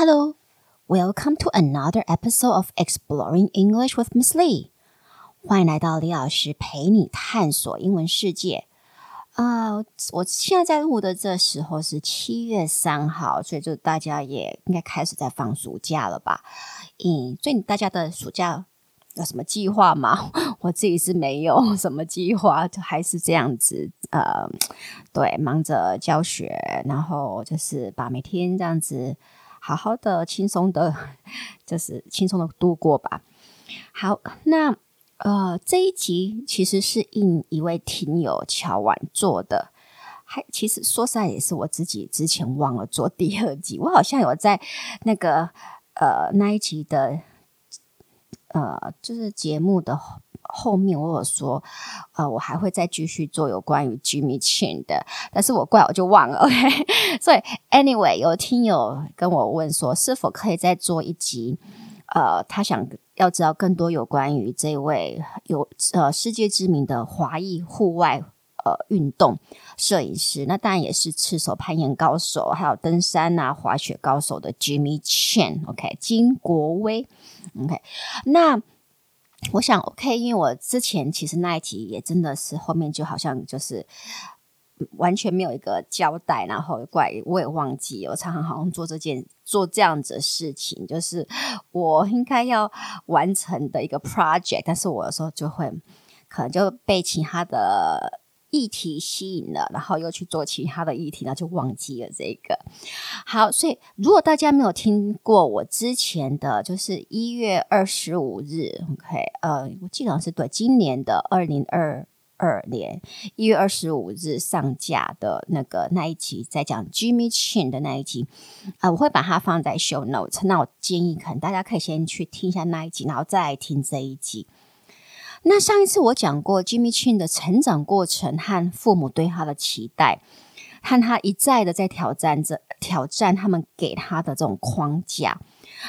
Hello, welcome to another episode of Exploring English with Miss Lee. 欢迎来到李老师陪你探索英文世界。啊、我现在在录的这时候是七月三号，所以就大家也应该开始在放暑假了吧？嗯，所以大家的暑假有什么计划吗？我自己是没有什么计划，就还是这样子，呃，对，忙着教学，然后就是把每天这样子好好的、轻松的，就是轻松的度过吧。好，那。呃，这一集其实是应一位听友乔婉做的，还其实说实在也是我自己之前忘了做第二集，我好像有在那个呃那一集的呃就是节目的后面我有说，呃我还会再继续做有关于 Jimmy Chin 的，但是我怪我就忘了，OK，所以 anyway 有听友跟我问说是否可以再做一集，呃他想。要知道更多有关于这位有呃世界知名的华裔户外呃运动摄影师，那当然也是赤手攀岩高手，还有登山啊滑雪高手的 Jimmy Chin，OK，金国威，OK，那我想 OK，因为我之前其实那一集也真的是后面就好像就是。完全没有一个交代，然后怪我也忘记，我常常好像做这件做这样子的事情，就是我应该要完成的一个 project，但是我有时候就会可能就被其他的议题吸引了，然后又去做其他的议题，然后就忘记了这个。好，所以如果大家没有听过我之前的就是一月二十五日，OK，呃，我记得是对今年的二零二。二年一月二十五日上架的那个那一集，在讲 Jimmy Chin 的那一集，啊、呃，我会把它放在 Show Notes。那我建议可能大家可以先去听一下那一集，然后再听这一集。那上一次我讲过 Jimmy Chin 的成长过程和父母对他的期待，和他一再的在挑战着挑战他们给他的这种框架。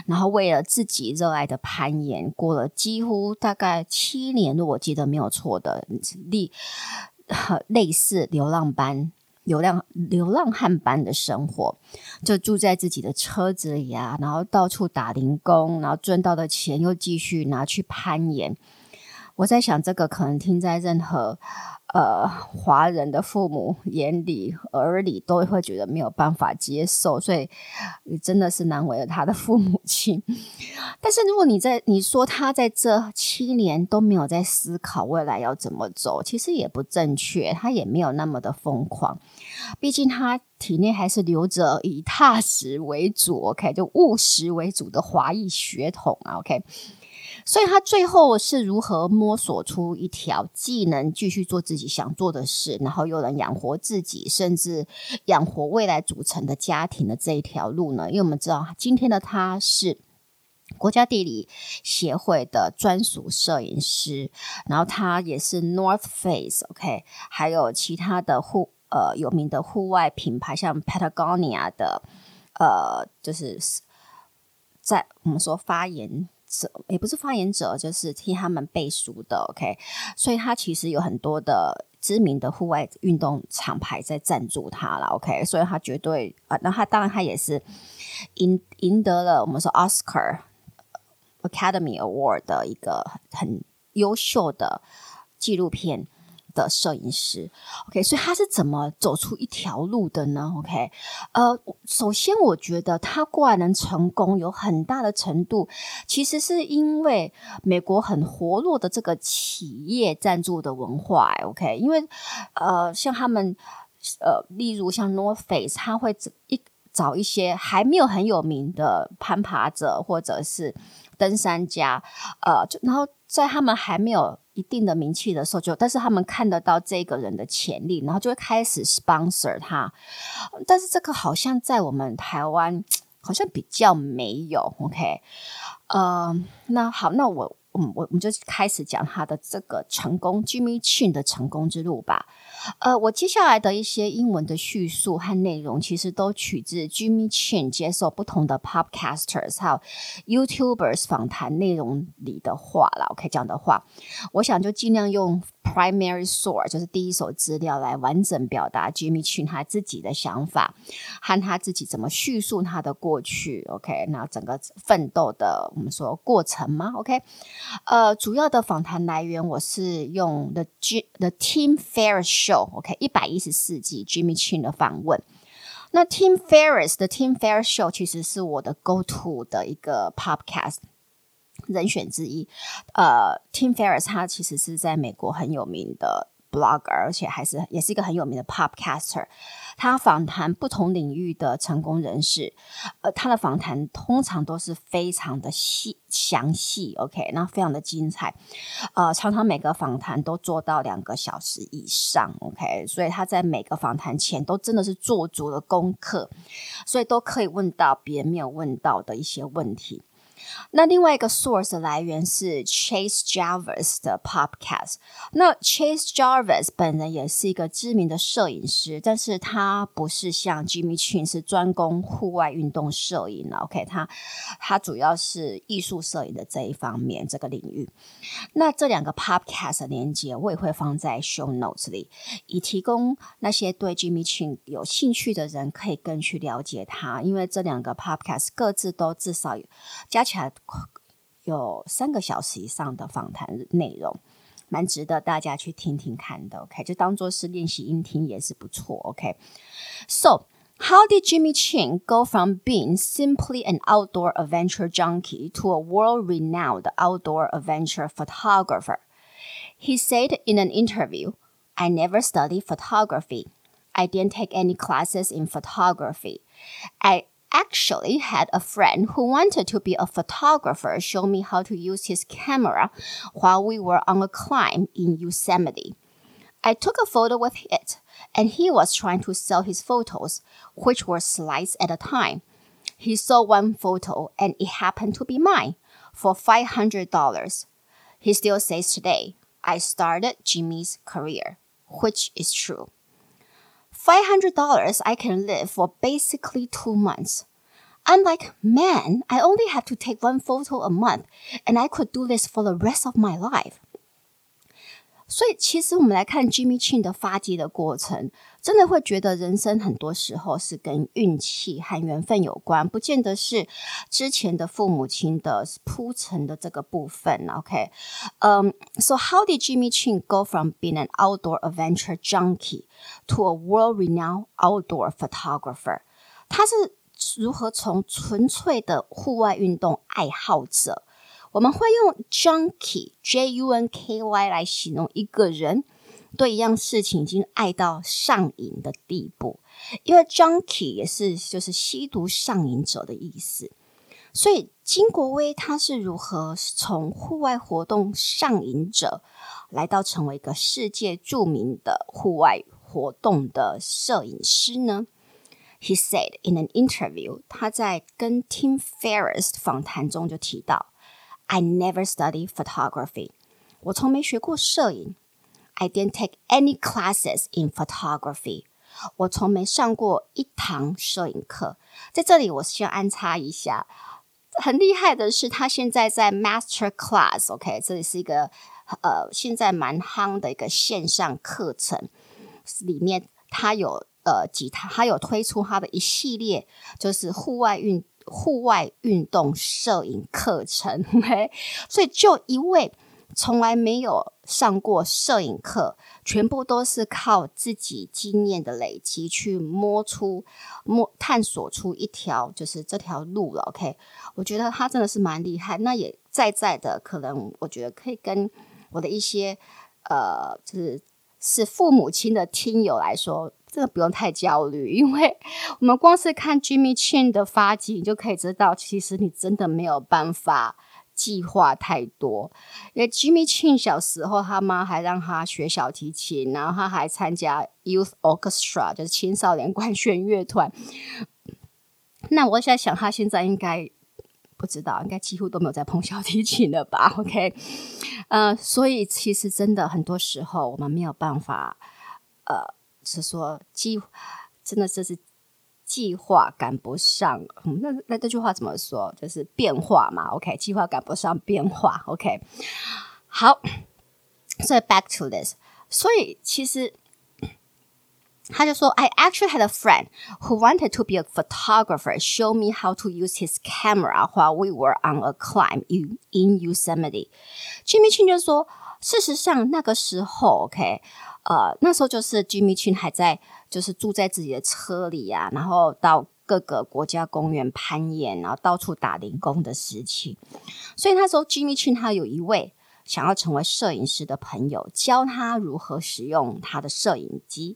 然后为了自己热爱的攀岩，过了几乎大概七年，如果我记得没有错的，类类似流浪般、流浪流浪汉般的生活，就住在自己的车子里啊，然后到处打零工，然后赚到的钱又继续拿去攀岩。我在想，这个可能听在任何。呃，华人的父母眼里、耳里都会觉得没有办法接受，所以真的是难为了他的父母亲。但是如果你在你说他在这七年都没有在思考未来要怎么走，其实也不正确。他也没有那么的疯狂，毕竟他体内还是留着以踏实为主，OK，就务实为主的华裔血统啊，OK。所以他最后是如何摸索出一条既能继续做自己想做的事，然后又能养活自己，甚至养活未来组成的家庭的这一条路呢？因为我们知道，今天的他是国家地理协会的专属摄影师，然后他也是 North Face，OK，还有其他的户呃有名的户外品牌，像 Patagonia 的呃，就是在我们说发言。也不是发言者，就是替他们背书的，OK。所以他其实有很多的知名的户外运动厂牌在赞助他了，OK。所以他绝对啊，那他当然他也是赢赢得了我们说 Oscar Academy Award 的一个很优秀的纪录片的摄影师，OK，所以他是怎么走出一条路的呢？OK，呃，首先我觉得他过来能成功，有很大的程度其实是因为美国很活络的这个企业赞助的文化，OK，因为呃，像他们呃，例如像 North Face，他会一找一些还没有很有名的攀爬者或者是登山家，呃，就然后在他们还没有。一定的名气的时候，就但是他们看得到这个人的潜力，然后就会开始 sponsor 他。但是这个好像在我们台湾好像比较没有，OK？呃，那好，那我。嗯，我我们就开始讲他的这个成功，Jimmy Chin 的成功之路吧。呃，我接下来的一些英文的叙述和内容，其实都取自 Jimmy Chin 接受不同的 Podcasters 还有 YouTubers 访谈内容里的话啦。OK，这样的话，我想就尽量用 primary source，就是第一手资料，来完整表达 Jimmy Chin 他自己的想法和他自己怎么叙述他的过去。OK，那整个奋斗的我们说过程吗？OK，呃，主要的访谈来源我是用 The G The Tim Ferris Show。OK，一百一十四集 Jimmy Chin 的访问。那 Tim Ferriss 的 Tim Ferris Show 其实是我的 Go To 的一个 Podcast。人选之一，呃，Tim Ferriss 他其实是在美国很有名的 blogger，而且还是也是一个很有名的 podcaster。他访谈不同领域的成功人士，呃，他的访谈通常都是非常的细详细，OK，那非常的精彩，呃，常常每个访谈都做到两个小时以上，OK，所以他在每个访谈前都真的是做足了功课，所以都可以问到别人没有问到的一些问题。那另外一个 source 的来源是 Chase Jarvis 的 podcast。那 Chase Jarvis 本人也是一个知名的摄影师，但是他不是像 Jimmy Chin 是专攻户外运动摄影的。OK，他他主要是艺术摄影的这一方面这个领域。那这两个 podcast 的连接我也会放在 show notes 里，以提供那些对 Jimmy Chin 有兴趣的人可以更去了解他，因为这两个 podcast 各自都至少有加起来。有三个小时以上的访谈内容，蛮值得大家去听听看的。OK，就当做是练习音听也是不错。OK，So how did Jimmy Chin go from being simply an outdoor adventure junkie to a world-renowned outdoor adventure photographer? He said in an interview, "I never studied photography. I didn't take any classes in photography. I actually had a friend who wanted to be a photographer show me how to use his camera while we were on a climb in Yosemite. I took a photo with it, and he was trying to sell his photos, which were slides at a time. He saw one photo, and it happened to be mine, for $500. He still says today, I started Jimmy's career, which is true. $500 I can live for basically two months. I'm like, man, I only have to take one photo a month and I could do this for the rest of my life. 所以，其实我们来看 Jimmy Chin 的发迹的过程，真的会觉得人生很多时候是跟运气和缘分有关，不见得是之前的父母亲的铺陈的这个部分。OK，嗯、，So how did Jimmy Chin go from being an outdoor adventure junkie to a world-renowned outdoor photographer？他是如何从纯粹的户外运动爱好者？我们会用 junkie J U N K Y 来形容一个人对一样事情已经爱到上瘾的地步，因为 junkie 也是就是吸毒上瘾者的意思。所以金国威他是如何从户外活动上瘾者，来到成为一个世界著名的户外活动的摄影师呢？He said in an interview，他在跟 Tim Ferriss 访谈中就提到。I never studied photography. 我从没学过摄影。I didn't take any classes in photography. 我从没上过一堂摄影课。在这里，我先安插一下，很厉害的是，他现在在 Master Class。OK，这里是一个呃，现在蛮夯的一个线上课程，里面他有呃几堂，他有推出他的一系列，就是户外运。户外运动摄影课程，OK，所以就一位从来没有上过摄影课，全部都是靠自己经验的累积去摸出、摸探索出一条就是这条路了，OK。我觉得他真的是蛮厉害，那也在在的，可能我觉得可以跟我的一些呃，就是是父母亲的听友来说。这个不用太焦虑，因为我们光是看 Jimmy Chin 的发迹，你就可以知道，其实你真的没有办法计划太多。因为 Jimmy Chin 小时候，他妈还让他学小提琴，然后他还参加 Youth Orchestra，就是青少年管弦乐团。那我在想，他现在应该不知道，应该几乎都没有在碰小提琴了吧？OK，呃，所以其实真的很多时候，我们没有办法，呃。是说计，真的这是计划赶不上。嗯，那那这句话怎么说？就是变化嘛。OK，计划赶不上变化。OK，好。所以 back to this，所以其实他就说，I actually had a friend who wanted to be a photographer, show me how to use his camera while we were on a climb in in Yosemite. Jimmy Chin 就说，事实上那个时候，OK，呃，那时候就是 Jimmy Chin 还在，就是住在自己的车里啊，然后到各个国家公园攀岩，然后到处打零工的时期。所以那时候 Jimmy Chin 他有一位。想要成为摄影师的朋友，教他如何使用他的摄影机、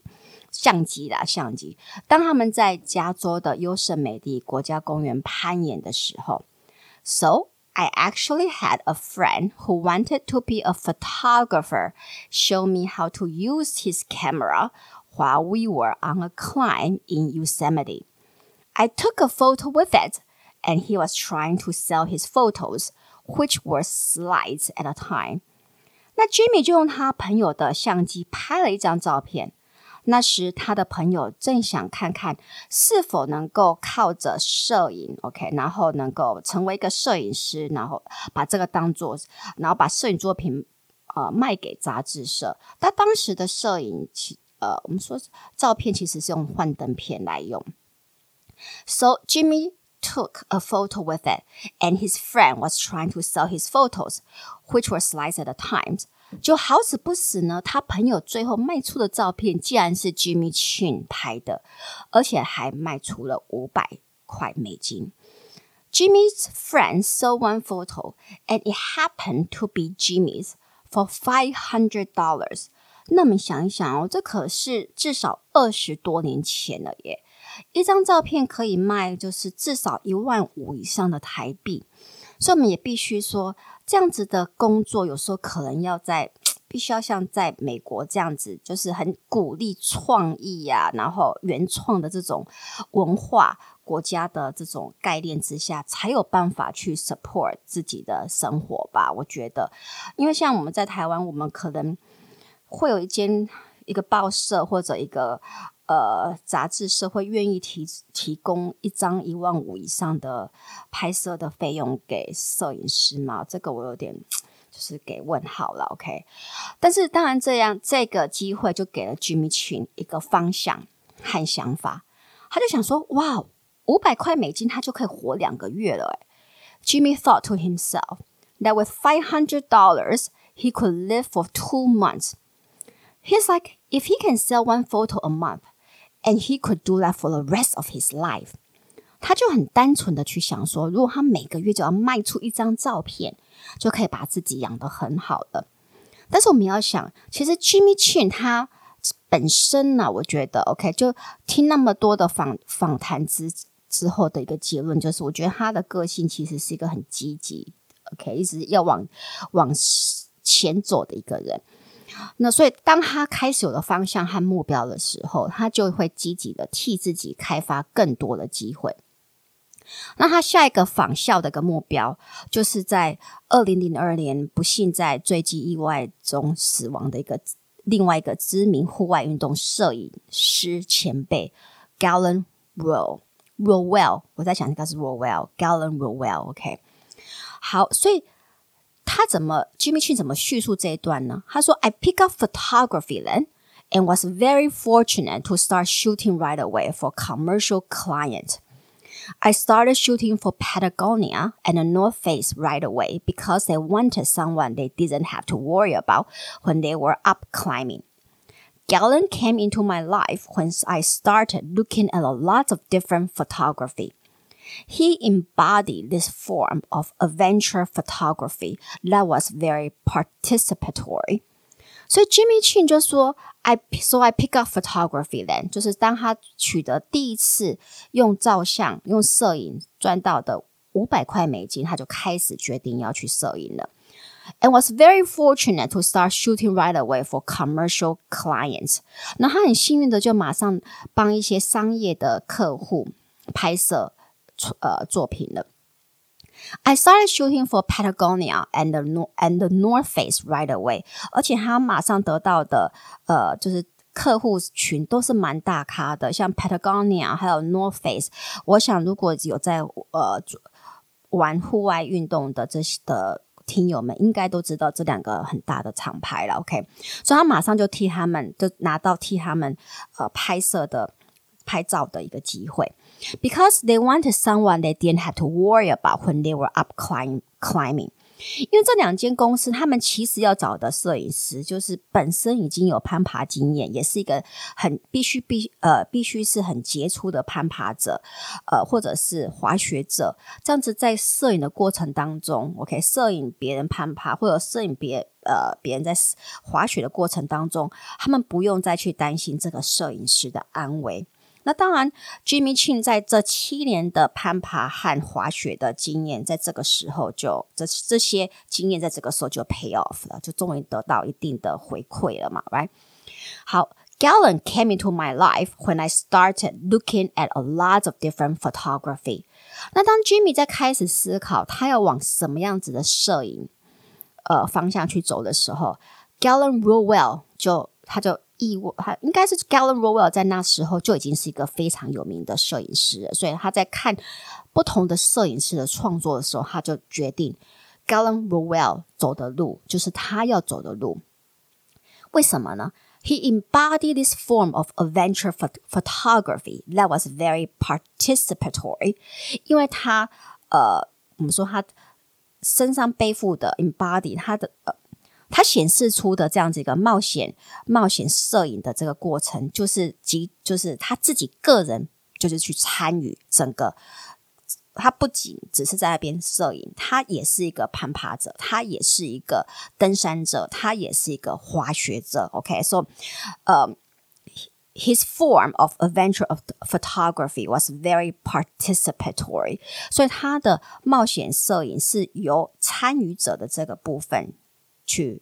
相机啦，相机。当他们在加州的优胜美地国家公园攀岩的时候，So I actually had a friend who wanted to be a photographer, show me how to use his camera while we were on a climb in Yosemite. I took a photo with it, and he was trying to sell his photos. Which were slides at a time。那 Jimmy 就用他朋友的相机拍了一张照片。 那时他的朋友正想看看是否能够靠着摄影，OK，然后能够成为一个摄影师，然后把这个当做，然后把摄影作品呃卖给杂志社。他当时的摄影其呃，我们说照片其实是用幻灯片来用。So Jimmy。took a photo with it, and his friend was trying to sell his photos, which were slides at a time. 就好死不死呢，他朋友最后卖出的照片竟然是 Jimmy Chin 拍的，而且还卖出了五百块美金。Jimmy's friend saw one photo, and it happened to be Jimmy's for five hundred dollars. 那么想一想哦，这可是至少二十多年前了耶。一张照片可以卖，就是至少一万五以上的台币，所以我们也必须说，这样子的工作有时候可能要在，必须要像在美国这样子，就是很鼓励创意呀、啊，然后原创的这种文化国家的这种概念之下，才有办法去 support 自己的生活吧。我觉得，因为像我们在台湾，我们可能会有一间一个报社或者一个。呃，杂志社会愿意提提供一张一万五以上的拍摄的费用给摄影师吗？这个我有点就是给问号了。OK，但是当然这样，这个机会就给了 Jimmy Chin 一个方向和想法。他就想说，哇，五百块美金他就可以活两个月了。Jimmy thought to himself that with five hundred dollars he could live for two months. He's like, if he can sell one photo a month. And he could do that for the rest of his life。他就很单纯的去想说，如果他每个月就要卖出一张照片，就可以把自己养得很好了。但是我们要想，其实 Jimmy Chin 他本身呢，我觉得 OK，就听那么多的访访谈之之后的一个结论，就是我觉得他的个性其实是一个很积极，OK，一直要往往前走的一个人。那所以，当他开始有了方向和目标的时候，他就会积极的替自己开发更多的机会。那他下一个仿效的一个目标，就是在二零零二年不幸在坠机意外中死亡的一个另外一个知名户外运动摄影师前辈 Galen Row Rowell 我在想应该是 Rowell，Galen Rowell，OK，好，所以。他怎么 Jimmy Chin 怎么叙述这一段呢？他说：“I pick up photography then and was very fortunate to start shooting right away for commercial client. I started shooting for Patagonia and the North Face right away because they wanted someone they didn't have to worry about when they were up climbing. Galen came into my life when I started looking at a lot of different photography.” He embodied this form of adventure photography that was very participatory. 所以 Jimmy Chin 就说：“I so I pick up photography then，就是当他取得第一次用照相、用摄影赚到的五百块美金，他就开始决定要去摄影了。And was very fortunate to start shooting right away for commercial clients。那他很幸运的就马上帮一些商业的客户拍摄。” 呃，作品了。I started shooting for Patagonia and the and the North Face right away，而且他马上得到的呃，就是客户群都是蛮大咖的，像 Patagonia 还有 North Face。我想如果有在呃玩户外运动的这些的听友们应该都知道这两个很大的厂牌了，OK？所以他马上就替他们就拿到替他们呃拍摄的拍照的一个机会，because they wanted someone they didn't have to worry about when they were up climb, climbing。因为这两间公司，他们其实要找的摄影师，就是本身已经有攀爬经验，也是一个很必须必呃必须是很杰出的攀爬者，呃或者是滑雪者，这样子在摄影的过程当中，OK，摄影别人攀爬，或者摄影别呃别人在滑雪的过程当中，他们不用再去担心这个摄影师的安危。那当然，Jimmy Chin 在这七年的攀爬和滑雪的经验，在这个时候就这这些经验在这个时候就 pay off 了，就终于得到一定的回馈了嘛，right？好，Galen came into my life when I started looking at a lot of different photography。那当 Jimmy 在开始思考他要往什么样子的摄影呃方向去走的时候，Galen Rowell 就他就。意外，他应该是 Galen Rowell 在那时候就已经是一个非常有名的摄影师了，所以他在看不同的摄影师的创作的时候，他就决定 Galen Rowell 走的路就是他要走的路。为什么呢？He embodied this form of adventure photography that was very participatory，因为他呃，我们说他身上背负的 embody 他的呃。 它显示出的这样子一个冒险冒险摄影的这个过程，就是即就是他自己个人就是去参与整个，他不仅只是在那边摄影，他也是一个攀爬者，他也是一个登山者，他也是一个滑雪者。OK，so，呃，his form of adventure of photography was very participatory，所以他的冒险摄影是由参与者的这个部分。去，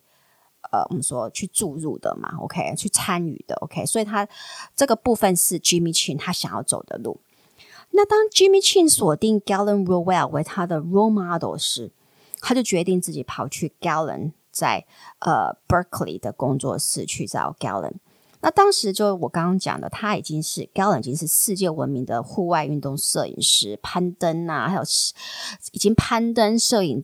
呃，我们说去注入的嘛，OK，去参与的，OK，所以他这个部分是 Jimmy Chin 他想要走的路。那当 Jimmy Chin 锁定 Galen Rowell 为他的 role model 时，他就决定自己跑去 Galen 在呃 Berkeley 的工作室去找 Galen。那当时就我刚刚讲的，他已经是 Galen 已经是世界闻名的户外运动摄影师，攀登啊，还有已经攀登摄影。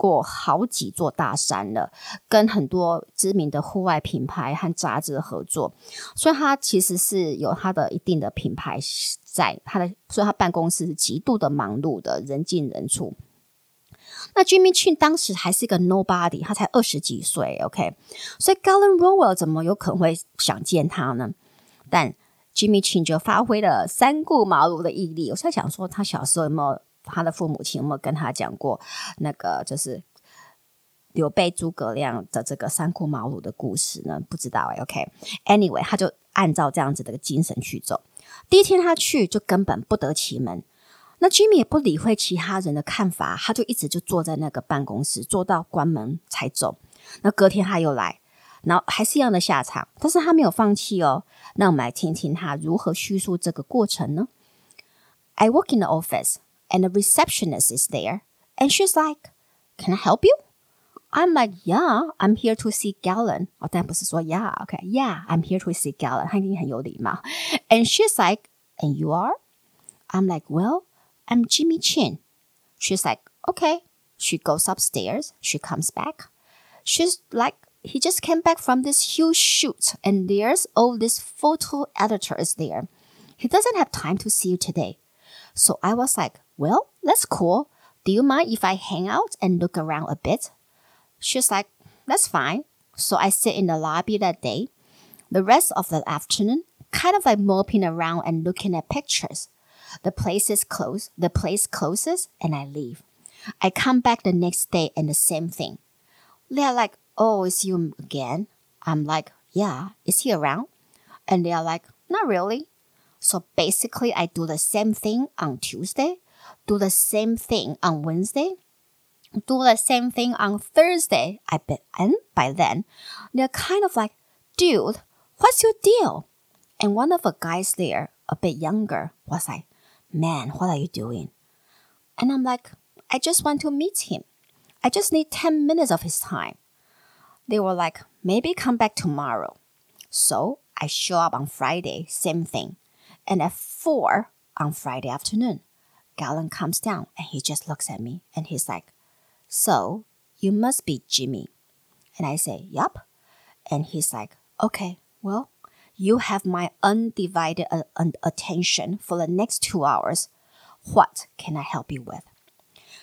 过好几座大山了，跟很多知名的户外品牌和杂志合作，所以他其实是有他的一定的品牌在他的，所以他办公室是极度的忙碌的，人进人出。那 Jimmy Chin 当时还是一个 nobody，他才二十几岁，OK，所以 Galen Rowell 怎么有可能会想见他呢？但 Jimmy Chin 就发挥了三顾茅庐的毅力。我在想说，他小时候有没有？他的父母亲有没有跟他讲过那个就是刘备诸葛亮的这个三顾茅庐的故事呢？不知道哎。OK，Anyway，他就按照这样子的精神去走。第一天他去就根本不得其门。那 Jimmy 也不理会其他人的看法，他就一直就坐在那个办公室，坐到关门才走。那隔天他又来，然后还是一样的下场，但是他没有放弃哦。那我们来听听他如何叙述这个过程呢？I work in the office. And the receptionist is there. And she's like, Can I help you? I'm like, Yeah, I'm here to see Galen. 哦，但不是说 Yeah, okay, Yeah, I'm here to see Galen. 他已经很有礼貌。And she's like, And you are? I'm like, Well, I'm Jimmy Chin. She's like, Okay. She goes upstairs. She comes back. She's like, He just came back from this huge shoot, and there's all this photo editors there. He doesn't have time to see you today. So I was like, well, that's cool. Do you mind if I hang out and look around a bit? She's like, That's fine. So I sit in the lobby that day. The rest of the afternoon, kind of like moping around and looking at pictures. The place is closed. The place closes and I leave. I come back the next day and the same thing. They're like, Oh, is you again? I'm like, Yeah, is he around? And they're like, Not really. So basically, I do the same thing on Tuesday do the same thing on Wednesday, do the same thing on Thursday. I bet, and by then, they're kind of like, dude, what's your deal? And one of the guys there, a bit younger, was like, man, what are you doing? And I'm like, I just want to meet him. I just need 10 minutes of his time. They were like, maybe come back tomorrow. So I show up on Friday, same thing. And at 4 on Friday afternoon, Galen comes down and he just looks at me and he's like, So you must be Jimmy. And I say, Yup. And he's like, Okay, well, you have my undivided uh, attention for the next two hours. What can I help you with?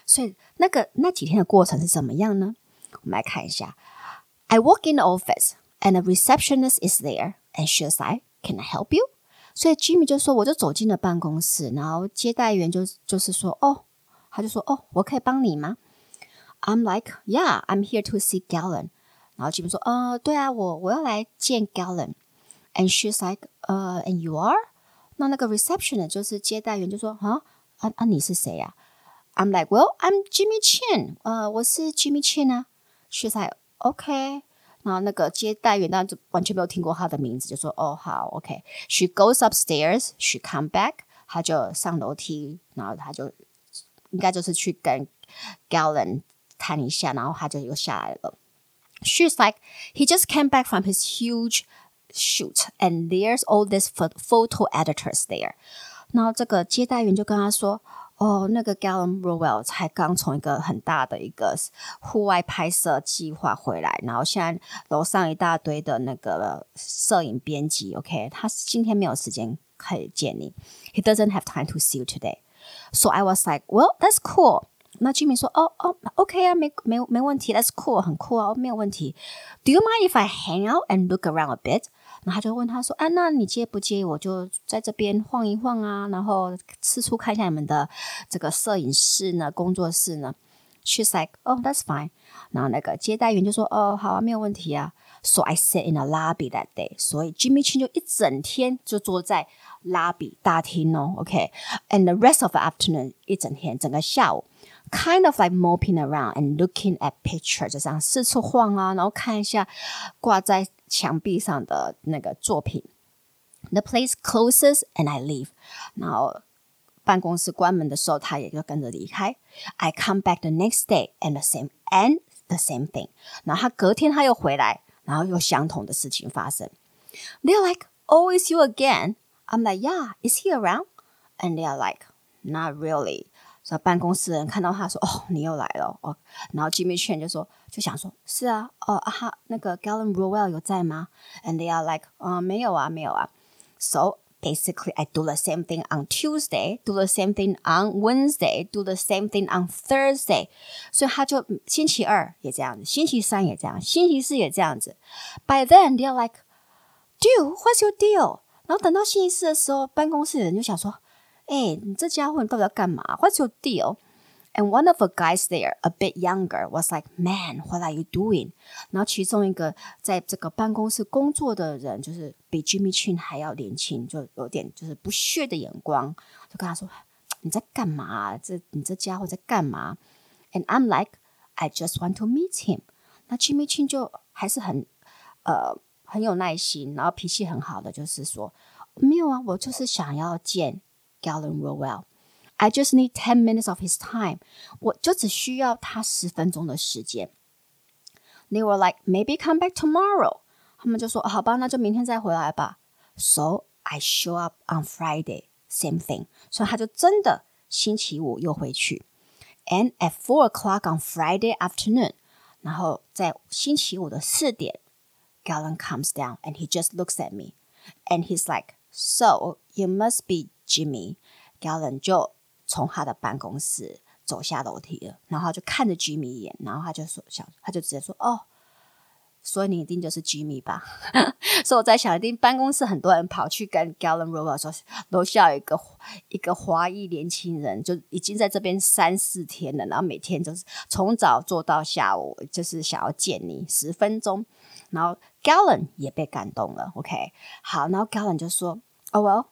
所以那个那几天的过程是怎么样呢？我们来看一下。I walk in the office and the receptionist is there, and she's like, "Can I help you?" 所以 Jimmy 就说，我就走进了办公室，然后接待员就就是说，哦，他就说，哦，我可以帮你吗？I'm like, "Yeah, I'm here to see Galen." 然后 Jimmy 说，呃，对啊，我我要来见 Galen。And she's like, 呃，And you are？那那个 receptionist 就是接待员就说，啊啊啊，你是谁呀？I'm like, well, I'm Jimmy Chin. 呃，我是 Jimmy Chin 啊。She's like, OK。然后那个接待员当然就完全没有听过他的名字，就说哦好，OK。She goes upstairs, she come back，他就上楼梯，然后他就应该就是去跟 Galen 谈一下，然后他就又下来了。She's like, he just came back from his huge shoot, and there's all these photo editors there。然后这个接待员就跟他说。 哦，那个 Galen Rowell 才刚从一个很大的一个户外拍摄计划回来，然后现在楼上一大堆的那个摄影编辑，OK，他今天没有时间可以见你，He doesn't have time to see you today. So I was like, well, that's cool. 那 Jimmy 说，哦哦，OK 啊，没没没问题，That's cool，很酷啊，没有问题。Do you mind if I hang out and look around a bit？ 然后他就问他说：“啊，那你介不介意我就在这边晃一晃啊？然后四处看一下你们的这个摄影室呢、工作室呢？”She's like, "Oh, that's fine." 然后那个接待员就说：“哦，好啊，没有问题啊。” So I sat in the lobby that day. 所以 Jimmy Chin 就一整天就坐在 lobby 大厅哦，OK，and、okay? the rest of the afternoon 一整天整个下午。Kind of like moping around and looking at pictures，就这样四处晃啊，然后看一下挂在墙壁上的那个作品。The place closes and I leave。然后办公室关门的时候，他也就跟着离开。I come back the next day and the same and the same thing。然后他隔天他又回来，然后又相同的事情发生。They're like, "Oh, it's you again?" I'm like, "Yeah, is he around?" And they're like, "Not really." 所以办公室的人看到他说：“哦，你又来了哦。”然后 Jimmy Chin 就说：“就想说，是啊，哦啊哈，那个 Galen Rowell 有在吗？”And they are like：“ 嗯，没有啊，没有啊。” So basically, I do the same thing on Tuesday, do the same thing on Wednesday, do the same thing on Thursday。所以他就星期二也这样子，星期三也这样，星期四也这样子。By then, they are like, “Dude, what's your deal？” 然后等到星期四的时候，办公室的人就想说。哎，你这家伙你到底要干嘛？What's your deal? And one of the guys there, a bit younger, was like, "Man, what are you doing?" 然后其中一个在这个办公室工作的人，就是比 Jimmy Chin 还要年轻，就有点就是不屑的眼光，就跟他说：“你在干嘛？这你这家伙在干嘛？” And I'm like, "I just want to meet him." 那 Jimmy Chin 就还是很呃很有耐心，然后脾气很好的，就是说：“没有啊，我就是想要见。” Galen Rowell, I just need ten minutes of his time. 我就只需要他十分钟的时间。They were like, maybe come back tomorrow. 他们就说，好吧，那就明天再回来吧。So I show up on Friday, same thing. 所以他就真的星期五又回去。And at four o'clock on Friday afternoon，然后在星期五的四点，Galen comes down and he just looks at me, and he's like, so you must be Jimmy Galen 就从他的办公室走下楼梯了，然后就看着 Jimmy 一眼，然后他就说：“想，他就直接说，哦，所以你一定就是 Jimmy 吧？” 所以我在想，一定办公室很多人跑去跟 Galen Rowell 说，楼下有一个一个华裔年轻人，就已经在这边三四天了，然后每天就是从早做到下午，就是想要见你十分钟。然后 Galen 也被感动了，OK，好，然后 Galen 就说：“哦，Well。”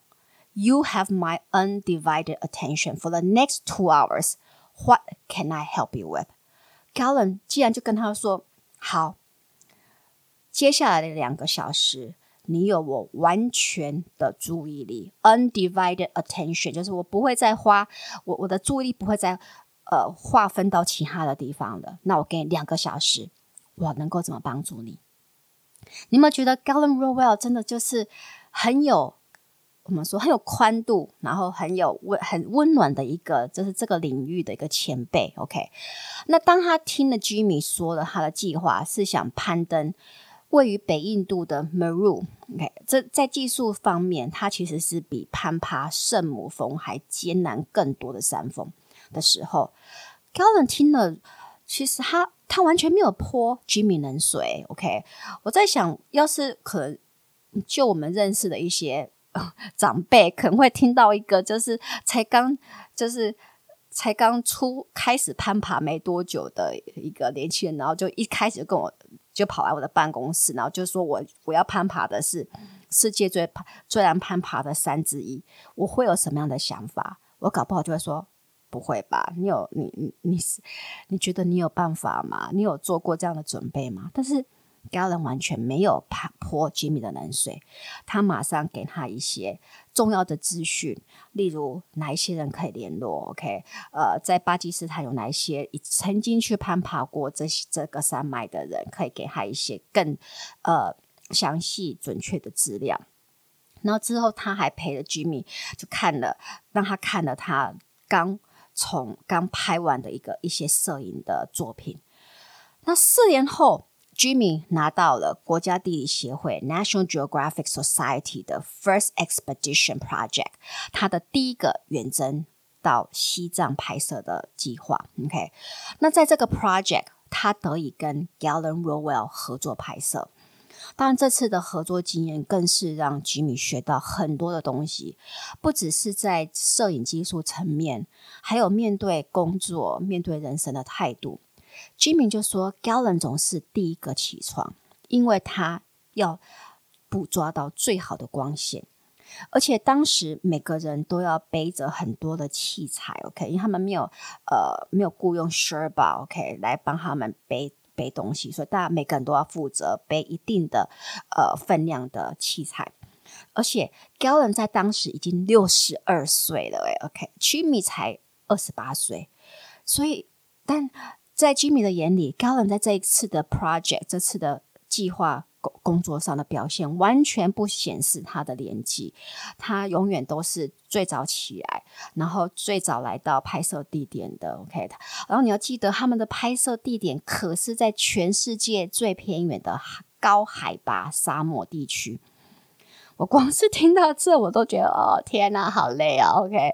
You have my undivided attention for the next two hours. What can I help you with? Galen 既然就跟他说好，接下来的两个小时，你有我完全的注意力，undivided attention，就是我不会再花我我的注意力不会再呃划分到其他的地方了。那我给你两个小时，我能够怎么帮助你？你有没有觉得 Galen Rowell 真的就是很有？我们说很有宽度，然后很有温很温暖的一个，就是这个领域的一个前辈。OK，那当他听了 Jimmy 说了他的计划是想攀登位于北印度的 Meru，OK，这在技术方面，它其实是比攀爬圣母峰还艰难更多的山峰的时候，Galen 听了，其实他他完全没有泼 Jimmy 冷水。OK，我在想，要是可能，就我们认识的一些。长辈可能会听到一个，就是才刚，就是才刚出开始攀爬没多久的一个年轻人，然后就一开始就跟我就跑来我的办公室，然后就说我我要攀爬的是世界最最难攀爬的山之一，我会有什么样的想法？我搞不好就会说不会吧？你有你你你是你觉得你有办法吗？你有做过这样的准备吗？但是。Galen 完全没有泼 Jimmy 的冷水，他马上给他一些重要的资讯，例如哪一些人可以联络，OK？呃，在巴基斯坦有哪一些曾经去攀爬过这这个山脉的人，可以给他一些更呃详细准确的资料。然后之后他还陪着 Jimmy 就看了，让他看了他刚从刚拍完的一个一些摄影的作品。那四年后。Jimmy 拿到了国家地理协会 National Geographic Society 的 First Expedition Project，他的第一个远征到西藏拍摄的计划。OK，那在这个 project，他得以跟 Galen Rowell 合作拍摄。当然，这次的合作经验更是让 Jimmy 学到很多的东西，不只是在摄影技术层面，还有面对工作、面对人生的态度。Jimmy 就说：“Galen 总是第一个起床，因为他要捕捉到最好的光线，而且当时每个人都要背着很多的器材，OK，因为他们没有呃没有雇佣 Sherpa，OK，来帮他们背背东西，所以大家每个人都要负责背一定的呃分量的器材，而且 Galen 在当时已经六十二岁了，诶 OK，Jimmy 才二十八岁，所以但。”在 Jimmy 的眼里，Galen 在这一次的 project 这次的计划工工作上的表现，完全不显示他的年纪。他永远都是最早起来，然后最早来到拍摄地点的。OK，然后你要记得，他们的拍摄地点可是在全世界最偏远的高海拔沙漠地区。我光是听到这，我都觉得哦，天哪，好累啊！OK，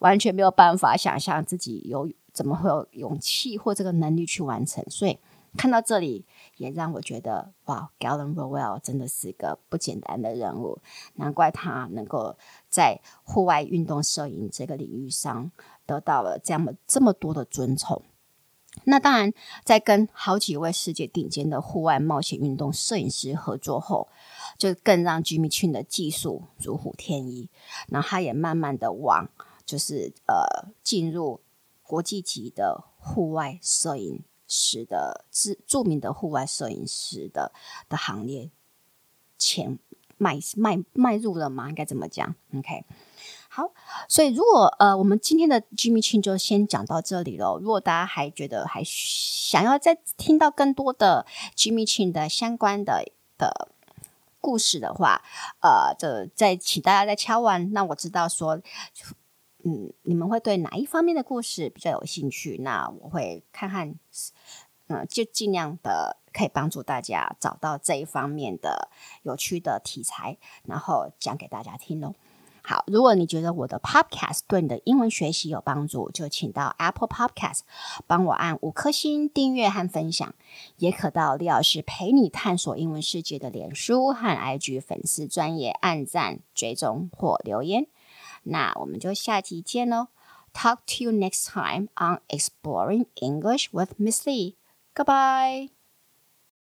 完全没有办法想象自己有。怎么会有勇气或这个能力去完成？所以看到这里，也让我觉得哇，Galen Rowell 真的是个不简单的人物，难怪他能够在户外运动摄影这个领域上得到了这么这么多的尊崇。那当然，在跟好几位世界顶尖的户外冒险运动摄影师合作后，就更让 Jimmy Chin 的技术如虎添翼。然后他也慢慢的往就是呃进入。国际级的户外摄影师的着著名的户外摄影师的的行列前迈迈迈入了吗？应该怎么讲？OK，好，所以如果呃，我们今天的 Jimmy Chin 就先讲到这里了。如果大家还觉得还想要再听到更多的 Jimmy Chin 的相关的的故事的话，呃，就再请大家再敲完，让我知道说。嗯，你们会对哪一方面的故事比较有兴趣？那我会看看，嗯，就尽量的可以帮助大家找到这一方面的有趣的题材，然后讲给大家听喽。好，如果你觉得我的 Podcast 对你的英文学习有帮助，就请到 Apple Podcast 帮我按五颗星订阅和分享，也可到李老师陪你探索英文世界的脸书和 IG 粉丝专业按赞、追踪或留言。那我们就下集见喽！Talk to you next time on Exploring English with Miss Lee. Goodbye.